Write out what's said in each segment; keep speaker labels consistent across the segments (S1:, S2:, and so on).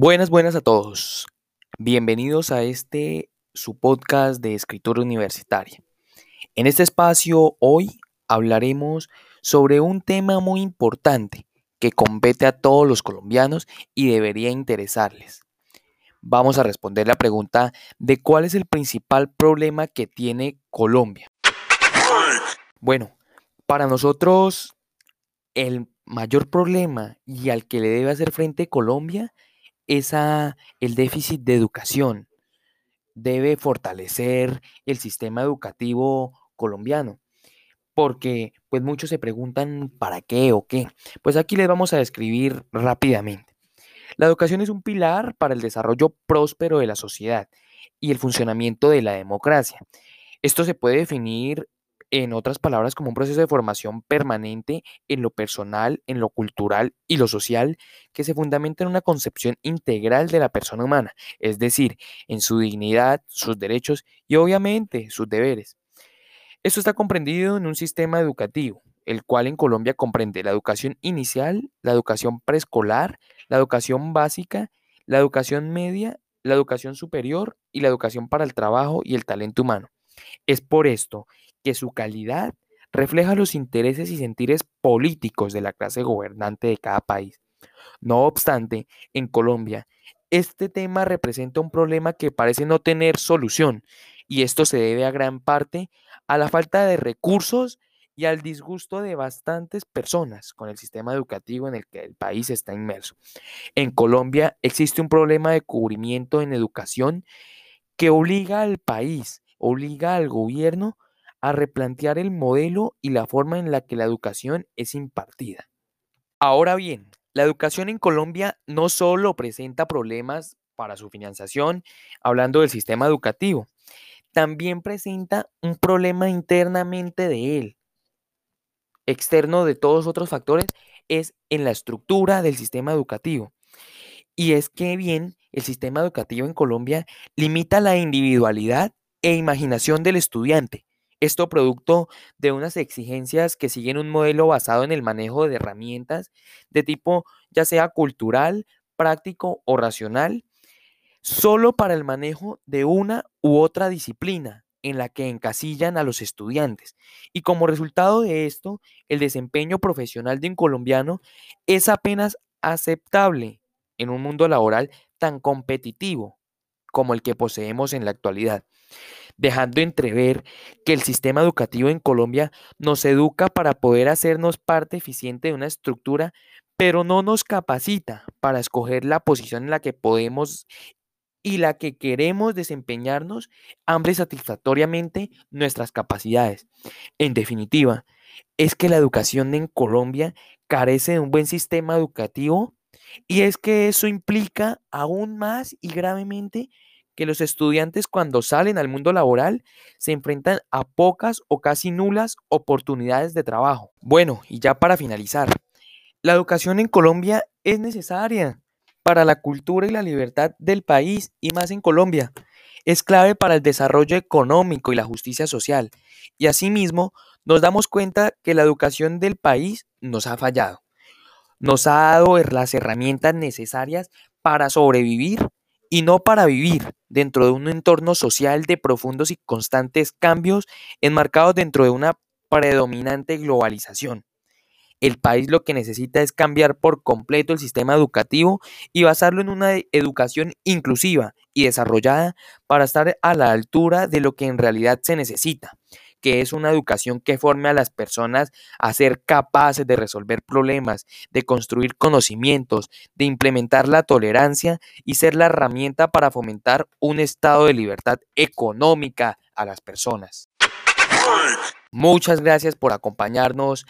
S1: Buenas, buenas a todos. Bienvenidos a este su podcast de escritura universitaria. En este espacio hoy hablaremos sobre un tema muy importante que compete a todos los colombianos y debería interesarles. Vamos a responder la pregunta de cuál es el principal problema que tiene Colombia. Bueno, para nosotros el mayor problema y al que le debe hacer frente Colombia es el déficit de educación. Debe fortalecer el sistema educativo colombiano. Porque pues muchos se preguntan para qué o qué. Pues aquí les vamos a describir rápidamente. La educación es un pilar para el desarrollo próspero de la sociedad y el funcionamiento de la democracia. Esto se puede definir en otras palabras, como un proceso de formación permanente en lo personal, en lo cultural y lo social, que se fundamenta en una concepción integral de la persona humana, es decir, en su dignidad, sus derechos y obviamente sus deberes. Esto está comprendido en un sistema educativo, el cual en Colombia comprende la educación inicial, la educación preescolar, la educación básica, la educación media, la educación superior y la educación para el trabajo y el talento humano. Es por esto que su calidad refleja los intereses y sentires políticos de la clase gobernante de cada país. No obstante, en Colombia, este tema representa un problema que parece no tener solución, y esto se debe a gran parte a la falta de recursos y al disgusto de bastantes personas con el sistema educativo en el que el país está inmerso. En Colombia existe un problema de cubrimiento en educación que obliga al país, obliga al gobierno a replantear el modelo y la forma en la que la educación es impartida. Ahora bien, la educación en Colombia no solo presenta problemas para su financiación, hablando del sistema educativo, también presenta un problema internamente de él. Externo de todos otros factores es en la estructura del sistema educativo. Y es que bien, el sistema educativo en Colombia limita la individualidad e imaginación del estudiante, esto producto de unas exigencias que siguen un modelo basado en el manejo de herramientas de tipo ya sea cultural, práctico o racional, solo para el manejo de una u otra disciplina en la que encasillan a los estudiantes. Y como resultado de esto, el desempeño profesional de un colombiano es apenas aceptable en un mundo laboral tan competitivo como el que poseemos en la actualidad dejando entrever que el sistema educativo en Colombia nos educa para poder hacernos parte eficiente de una estructura, pero no nos capacita para escoger la posición en la que podemos y la que queremos desempeñarnos hambre satisfactoriamente nuestras capacidades. En definitiva, es que la educación en Colombia carece de un buen sistema educativo y es que eso implica aún más y gravemente que los estudiantes cuando salen al mundo laboral se enfrentan a pocas o casi nulas oportunidades de trabajo. Bueno, y ya para finalizar, la educación en Colombia es necesaria para la cultura y la libertad del país y más en Colombia. Es clave para el desarrollo económico y la justicia social. Y asimismo, nos damos cuenta que la educación del país nos ha fallado. Nos ha dado las herramientas necesarias para sobrevivir y no para vivir dentro de un entorno social de profundos y constantes cambios enmarcados dentro de una predominante globalización. El país lo que necesita es cambiar por completo el sistema educativo y basarlo en una educación inclusiva y desarrollada para estar a la altura de lo que en realidad se necesita que es una educación que forme a las personas a ser capaces de resolver problemas, de construir conocimientos, de implementar la tolerancia y ser la herramienta para fomentar un estado de libertad económica a las personas. Muchas gracias por acompañarnos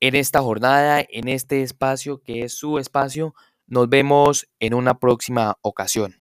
S1: en esta jornada, en este espacio que es su espacio. Nos vemos en una próxima ocasión.